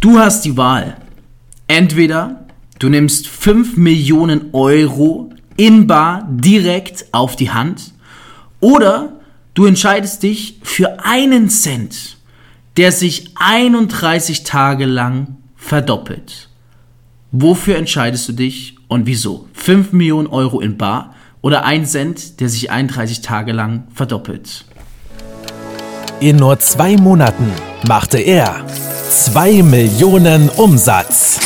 Du hast die Wahl. Entweder du nimmst 5 Millionen Euro in Bar direkt auf die Hand oder du entscheidest dich für einen Cent, der sich 31 Tage lang verdoppelt. Wofür entscheidest du dich und wieso? 5 Millionen Euro in Bar oder 1 Cent, der sich 31 Tage lang verdoppelt? In nur zwei Monaten machte er 2 Millionen Umsatz.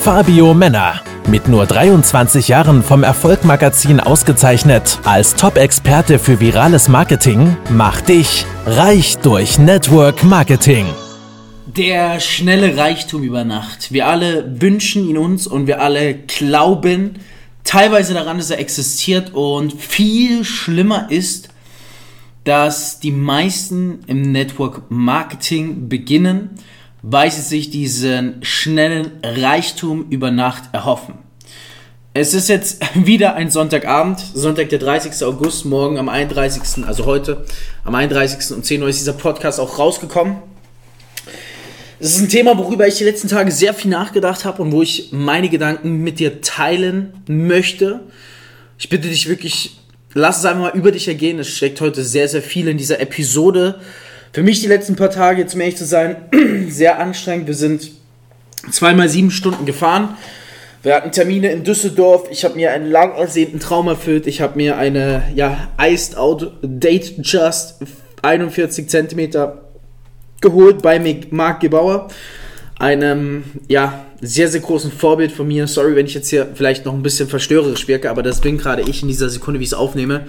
Fabio Männer, mit nur 23 Jahren vom Erfolgmagazin ausgezeichnet als Top-Experte für virales Marketing, macht dich reich durch Network Marketing. Der schnelle Reichtum über Nacht. Wir alle wünschen ihn uns und wir alle glauben teilweise daran, dass er existiert und viel schlimmer ist, dass die meisten im Network Marketing beginnen, weil sie sich diesen schnellen Reichtum über Nacht erhoffen. Es ist jetzt wieder ein Sonntagabend, Sonntag der 30. August, morgen am 31., also heute am 31. um 10 Uhr ist dieser Podcast auch rausgekommen. Es ist ein Thema, worüber ich die letzten Tage sehr viel nachgedacht habe und wo ich meine Gedanken mit dir teilen möchte. Ich bitte dich wirklich lass es einfach mal über dich ergehen. Es steckt heute sehr, sehr viel in dieser Episode. Für mich die letzten paar Tage, jetzt um ehrlich zu sein, sehr anstrengend. Wir sind zweimal sieben Stunden gefahren. Wir hatten Termine in Düsseldorf. Ich habe mir einen lang ersehnten Traum erfüllt. Ich habe mir eine ja, Iced Out Date Just 41 cm geholt bei Marc Gebauer einem ja, sehr, sehr großen Vorbild von mir. Sorry, wenn ich jetzt hier vielleicht noch ein bisschen verstörerisch wirke, aber das bin gerade ich in dieser Sekunde, wie ich es aufnehme.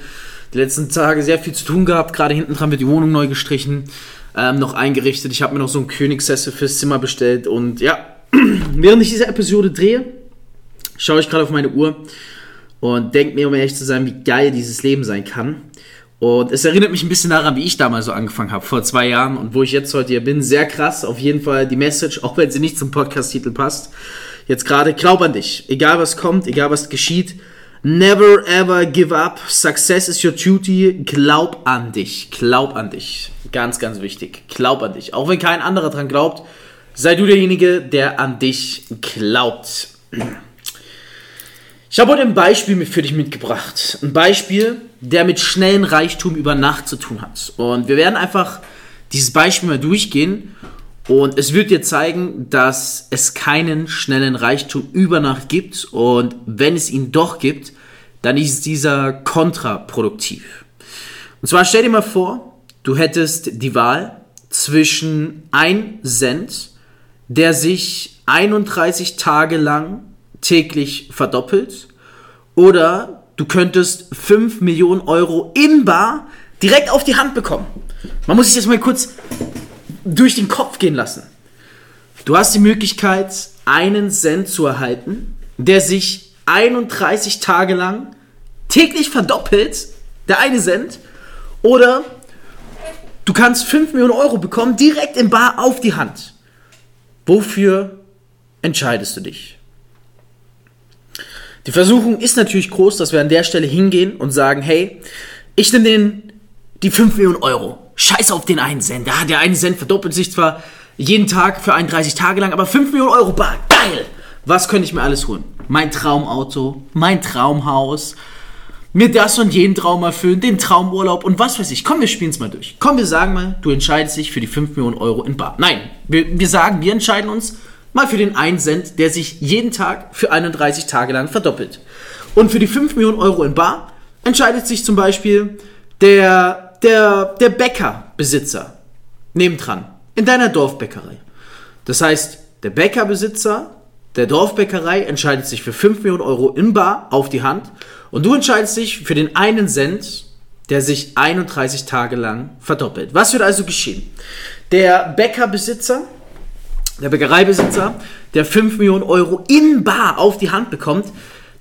Die letzten Tage sehr viel zu tun gehabt. Gerade hinten dran wird die Wohnung neu gestrichen, ähm, noch eingerichtet. Ich habe mir noch so einen Königssessel fürs Zimmer bestellt. Und ja, während ich diese Episode drehe, schaue ich gerade auf meine Uhr und denke mir, um ehrlich zu sein, wie geil dieses Leben sein kann. Und es erinnert mich ein bisschen daran, wie ich damals so angefangen habe, vor zwei Jahren und wo ich jetzt heute hier bin. Sehr krass, auf jeden Fall die Message, auch wenn sie nicht zum Podcast-Titel passt. Jetzt gerade, glaub an dich. Egal was kommt, egal was geschieht. Never ever give up. Success is your duty. Glaub an dich. Glaub an dich. Ganz, ganz wichtig. Glaub an dich. Auch wenn kein anderer dran glaubt, sei du derjenige, der an dich glaubt. Ich habe heute ein Beispiel für dich mitgebracht. Ein Beispiel, der mit schnellen Reichtum über Nacht zu tun hat. Und wir werden einfach dieses Beispiel mal durchgehen. Und es wird dir zeigen, dass es keinen schnellen Reichtum über Nacht gibt. Und wenn es ihn doch gibt, dann ist dieser kontraproduktiv. Und zwar stell dir mal vor, du hättest die Wahl zwischen 1 Cent, der sich 31 Tage lang täglich verdoppelt. Oder du könntest 5 Millionen Euro in Bar direkt auf die Hand bekommen. Man muss sich das mal kurz durch den Kopf gehen lassen. Du hast die Möglichkeit, einen Cent zu erhalten, der sich 31 Tage lang täglich verdoppelt, der eine Cent, oder du kannst 5 Millionen Euro bekommen, direkt in Bar auf die Hand. Wofür entscheidest du dich? Die Versuchung ist natürlich groß, dass wir an der Stelle hingehen und sagen, hey, ich nehme den, die 5 Millionen Euro. Scheiß auf den einen Cent. Ja, der eine Cent verdoppelt sich zwar jeden Tag für 31 Tage lang, aber 5 Millionen Euro, bar, geil! Was könnte ich mir alles holen? Mein Traumauto, mein Traumhaus, mir das und jeden Traum erfüllen, den Traumurlaub und was weiß ich. Komm, wir spielen es mal durch. Komm, wir sagen mal, du entscheidest dich für die 5 Millionen Euro in Bar. Nein, wir, wir sagen, wir entscheiden uns mal für den 1 Cent, der sich jeden Tag für 31 Tage lang verdoppelt. Und für die 5 Millionen Euro in Bar entscheidet sich zum Beispiel der, der, der Bäckerbesitzer nebendran in deiner Dorfbäckerei. Das heißt, der Bäckerbesitzer der Dorfbäckerei entscheidet sich für 5 Millionen Euro in Bar auf die Hand und du entscheidest dich für den einen Cent, der sich 31 Tage lang verdoppelt. Was wird also geschehen? Der Bäckerbesitzer der Bäckereibesitzer, der 5 Millionen Euro in Bar auf die Hand bekommt,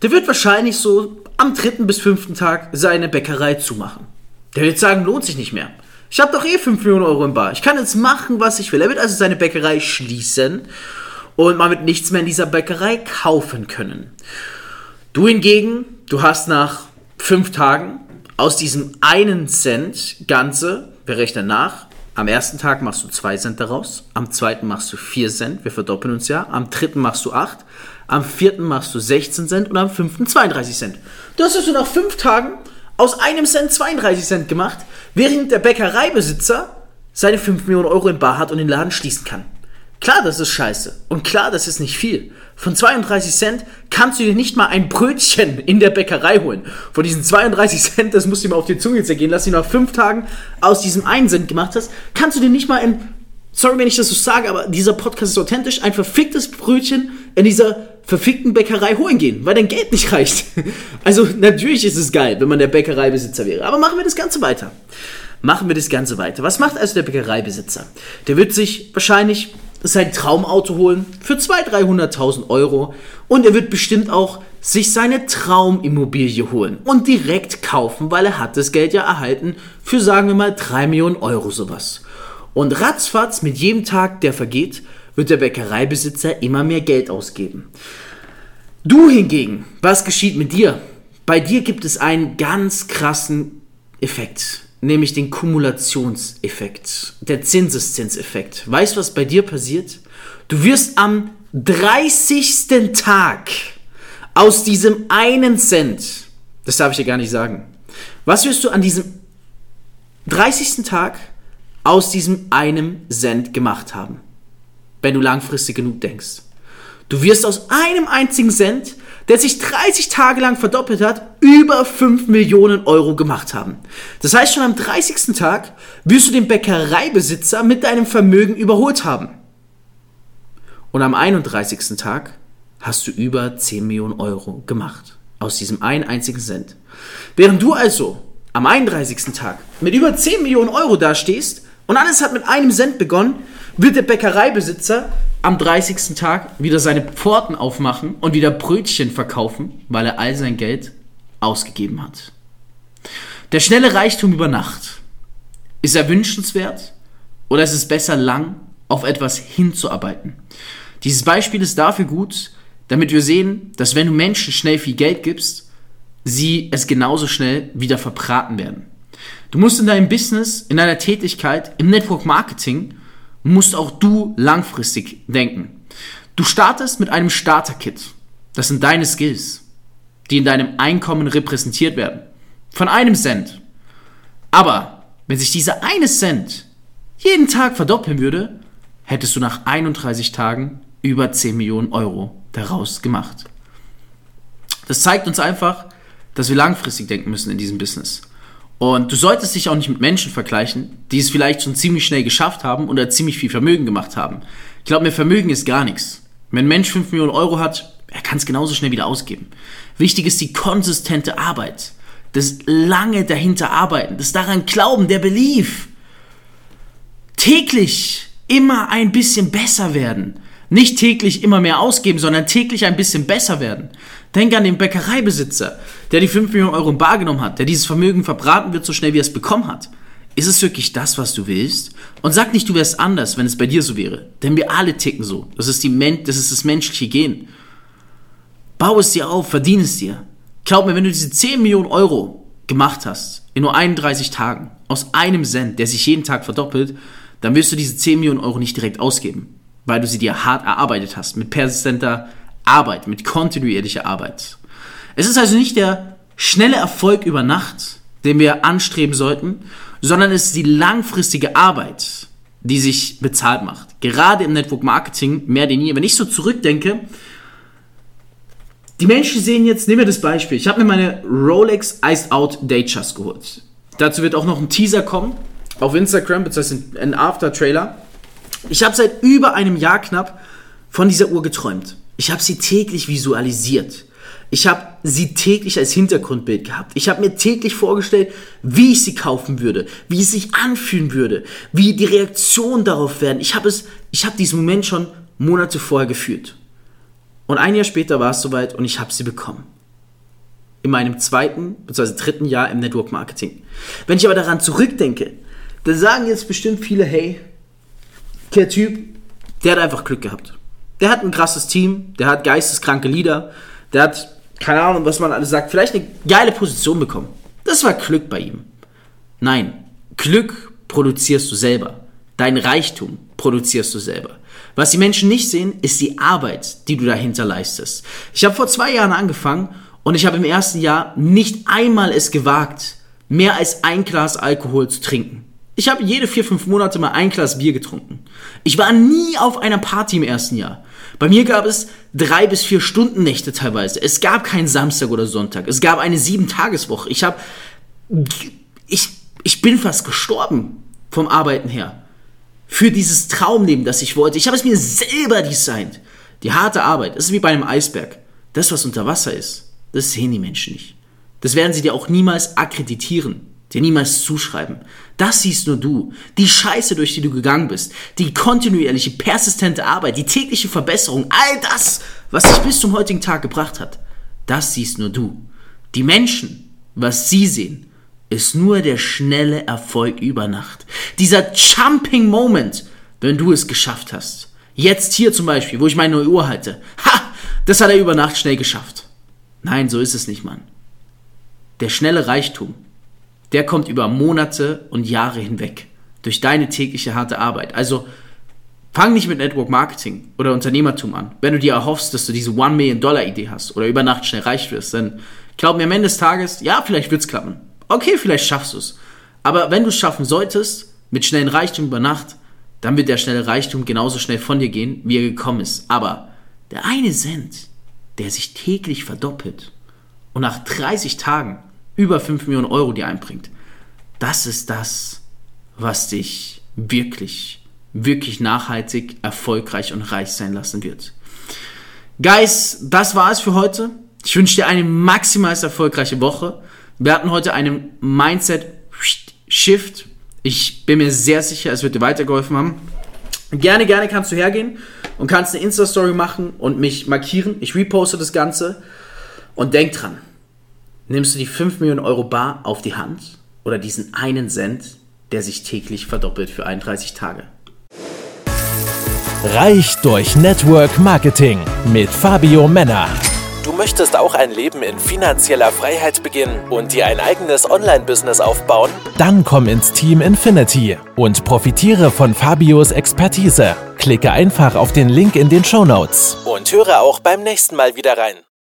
der wird wahrscheinlich so am dritten bis fünften Tag seine Bäckerei zumachen. Der wird sagen, lohnt sich nicht mehr. Ich habe doch eh 5 Millionen Euro in Bar. Ich kann jetzt machen, was ich will. Er wird also seine Bäckerei schließen und man wird nichts mehr in dieser Bäckerei kaufen können. Du hingegen, du hast nach fünf Tagen aus diesem einen Cent Ganze, wir rechnen nach, Am ersten Tag machst du 2 Cent daraus, am zweiten machst du 4 Cent, wir verdoppeln uns ja, am dritten machst du 8, am vierten machst du 16 Cent und am fünften 32 Cent. Du hast also nach 5 Tagen aus einem Cent 32 Cent gemacht, während der Bäckereibesitzer seine 5 Millionen Euro in Bar hat und den Laden schließen kann. Klar, das ist scheiße. Und klar, das ist nicht viel. Von 32 Cent kannst du dir nicht mal ein Brötchen in der Bäckerei holen. Von diesen 32 Cent, das musst du dir mal auf die Zunge zergehen lassen, die du nach fünf Tagen aus diesem 1 Cent gemacht hast, kannst du dir nicht mal ein, sorry, wenn ich das so sage, aber dieser Podcast ist authentisch, ein verficktes Brötchen in dieser verfickten Bäckerei holen gehen, weil dein Geld nicht reicht. Also natürlich ist es geil, wenn man der Bäckereibesitzer wäre. Aber machen wir das Ganze weiter. Machen wir das Ganze weiter. Was macht also der Bäckereibesitzer? Der wird sich wahrscheinlich sein Traumauto holen für 200.000, 300.000 Euro und er wird bestimmt auch sich seine Traumimmobilie holen und direkt kaufen, weil er hat das Geld ja erhalten für sagen wir mal 3 Millionen Euro sowas. Und ratzfatz mit jedem Tag, der vergeht, wird der Bäckereibesitzer immer mehr Geld ausgeben. Du hingegen, was geschieht mit dir? Bei dir gibt es einen ganz krassen Effekt nämlich den Kumulationseffekt, der Zinseszinseffekt. Weißt du, was bei dir passiert? Du wirst am 30. Tag aus diesem einen Cent, das darf ich dir gar nicht sagen, was wirst du an diesem 30. Tag aus diesem einem Cent gemacht haben, wenn du langfristig genug denkst? Du wirst aus einem einzigen Cent der sich 30 Tage lang verdoppelt hat, über 5 Millionen Euro gemacht haben. Das heißt, schon am 30. Tag wirst du den Bäckereibesitzer mit deinem Vermögen überholt haben. Und am 31. Tag hast du über 10 Millionen Euro gemacht. Aus diesem einen einzigen Cent. Während du also am 31. Tag mit über 10 Millionen Euro dastehst und alles hat mit einem Cent begonnen, wird der Bäckereibesitzer am 30. Tag wieder seine Pforten aufmachen und wieder Brötchen verkaufen, weil er all sein Geld ausgegeben hat. Der schnelle Reichtum über Nacht. Ist er wünschenswert oder ist es besser lang auf etwas hinzuarbeiten? Dieses Beispiel ist dafür gut, damit wir sehen, dass wenn du Menschen schnell viel Geld gibst, sie es genauso schnell wieder verbraten werden. Du musst in deinem Business, in deiner Tätigkeit, im Network Marketing musst auch du langfristig denken. Du startest mit einem Starter-Kit. Das sind deine Skills, die in deinem Einkommen repräsentiert werden. Von einem Cent. Aber wenn sich dieser eine Cent jeden Tag verdoppeln würde, hättest du nach 31 Tagen über 10 Millionen Euro daraus gemacht. Das zeigt uns einfach, dass wir langfristig denken müssen in diesem Business. Und du solltest dich auch nicht mit Menschen vergleichen, die es vielleicht schon ziemlich schnell geschafft haben oder ziemlich viel Vermögen gemacht haben. Ich glaube, mir Vermögen ist gar nichts. Wenn ein Mensch 5 Millionen Euro hat, er kann es genauso schnell wieder ausgeben. Wichtig ist die konsistente Arbeit. Das lange dahinter arbeiten, das daran glauben, der Belief. Täglich immer ein bisschen besser werden. Nicht täglich immer mehr ausgeben, sondern täglich ein bisschen besser werden. Denk an den Bäckereibesitzer, der die 5 Millionen Euro in Bar genommen hat, der dieses Vermögen verbraten wird, so schnell wie er es bekommen hat. Ist es wirklich das, was du willst? Und sag nicht, du wärst anders, wenn es bei dir so wäre. Denn wir alle ticken so. Das ist, die Men das, ist das menschliche Gen. Bau es dir auf, verdiene es dir. Glaub mir, wenn du diese 10 Millionen Euro gemacht hast, in nur 31 Tagen, aus einem Cent, der sich jeden Tag verdoppelt, dann wirst du diese 10 Millionen Euro nicht direkt ausgeben weil du sie dir hart erarbeitet hast, mit persistenter Arbeit, mit kontinuierlicher Arbeit. Es ist also nicht der schnelle Erfolg über Nacht, den wir anstreben sollten, sondern es ist die langfristige Arbeit, die sich bezahlt macht. Gerade im Network Marketing mehr denn je. Wenn ich so zurückdenke, die Menschen sehen jetzt, nehmen wir das Beispiel, ich habe mir meine Rolex Iced Out Datejust geholt. Dazu wird auch noch ein Teaser kommen auf Instagram, beziehungsweise ein After-Trailer. Ich habe seit über einem Jahr knapp von dieser Uhr geträumt. Ich habe sie täglich visualisiert. Ich habe sie täglich als Hintergrundbild gehabt. Ich habe mir täglich vorgestellt, wie ich sie kaufen würde, wie es sich anfühlen würde, wie die Reaktionen darauf werden. Ich habe es, ich habe diesen Moment schon Monate vorher gefühlt. Und ein Jahr später war es soweit und ich habe sie bekommen. In meinem zweiten bzw. dritten Jahr im Network Marketing. Wenn ich aber daran zurückdenke, dann sagen jetzt bestimmt viele, hey, der Typ, der hat einfach Glück gehabt. Der hat ein krasses Team, der hat geisteskranke Lieder, der hat, keine Ahnung, was man alles sagt, vielleicht eine geile Position bekommen. Das war Glück bei ihm. Nein, Glück produzierst du selber. Dein Reichtum produzierst du selber. Was die Menschen nicht sehen, ist die Arbeit, die du dahinter leistest. Ich habe vor zwei Jahren angefangen und ich habe im ersten Jahr nicht einmal es gewagt, mehr als ein Glas Alkohol zu trinken. Ich habe jede vier, fünf Monate mal ein Glas Bier getrunken. Ich war nie auf einer Party im ersten Jahr. Bei mir gab es drei bis vier Stunden Nächte teilweise. Es gab keinen Samstag oder Sonntag. Es gab eine sieben Tageswoche. Ich habe, ich, ich bin fast gestorben vom Arbeiten her. Für dieses Traumleben, das ich wollte. Ich habe es mir selber designt. Die harte Arbeit, das ist wie bei einem Eisberg. Das, was unter Wasser ist, das sehen die Menschen nicht. Das werden sie dir auch niemals akkreditieren dir niemals zuschreiben. Das siehst nur du. Die Scheiße, durch die du gegangen bist, die kontinuierliche, persistente Arbeit, die tägliche Verbesserung, all das, was dich bis zum heutigen Tag gebracht hat, das siehst nur du. Die Menschen, was sie sehen, ist nur der schnelle Erfolg über Nacht. Dieser Jumping Moment, wenn du es geschafft hast. Jetzt hier zum Beispiel, wo ich meine neue Uhr halte. Ha! Das hat er über Nacht schnell geschafft. Nein, so ist es nicht, Mann. Der schnelle Reichtum, der kommt über Monate und Jahre hinweg durch deine tägliche harte Arbeit. Also fang nicht mit Network Marketing oder Unternehmertum an. Wenn du dir erhoffst, dass du diese One Million Dollar Idee hast oder über Nacht schnell reich wirst, dann glaub mir am Ende des Tages, ja, vielleicht wird's klappen. Okay, vielleicht schaffst du's. Aber wenn du es schaffen solltest, mit schnellen Reichtum über Nacht, dann wird der schnelle Reichtum genauso schnell von dir gehen, wie er gekommen ist. Aber der eine Cent, der sich täglich verdoppelt und nach 30 Tagen über 5 Millionen Euro dir einbringt. Das ist das, was dich wirklich, wirklich nachhaltig, erfolgreich und reich sein lassen wird. Guys, das war es für heute. Ich wünsche dir eine maximal erfolgreiche Woche. Wir hatten heute einen Mindset-Shift. Ich bin mir sehr sicher, es wird dir weitergeholfen haben. Gerne, gerne kannst du hergehen und kannst eine Insta-Story machen und mich markieren. Ich reposte das Ganze. Und denk dran, Nimmst du die 5 Millionen Euro bar auf die Hand oder diesen einen Cent, der sich täglich verdoppelt für 31 Tage? Reich durch Network Marketing mit Fabio Männer. Du möchtest auch ein Leben in finanzieller Freiheit beginnen und dir ein eigenes Online-Business aufbauen? Dann komm ins Team Infinity und profitiere von Fabios Expertise. Klicke einfach auf den Link in den Show Notes und höre auch beim nächsten Mal wieder rein.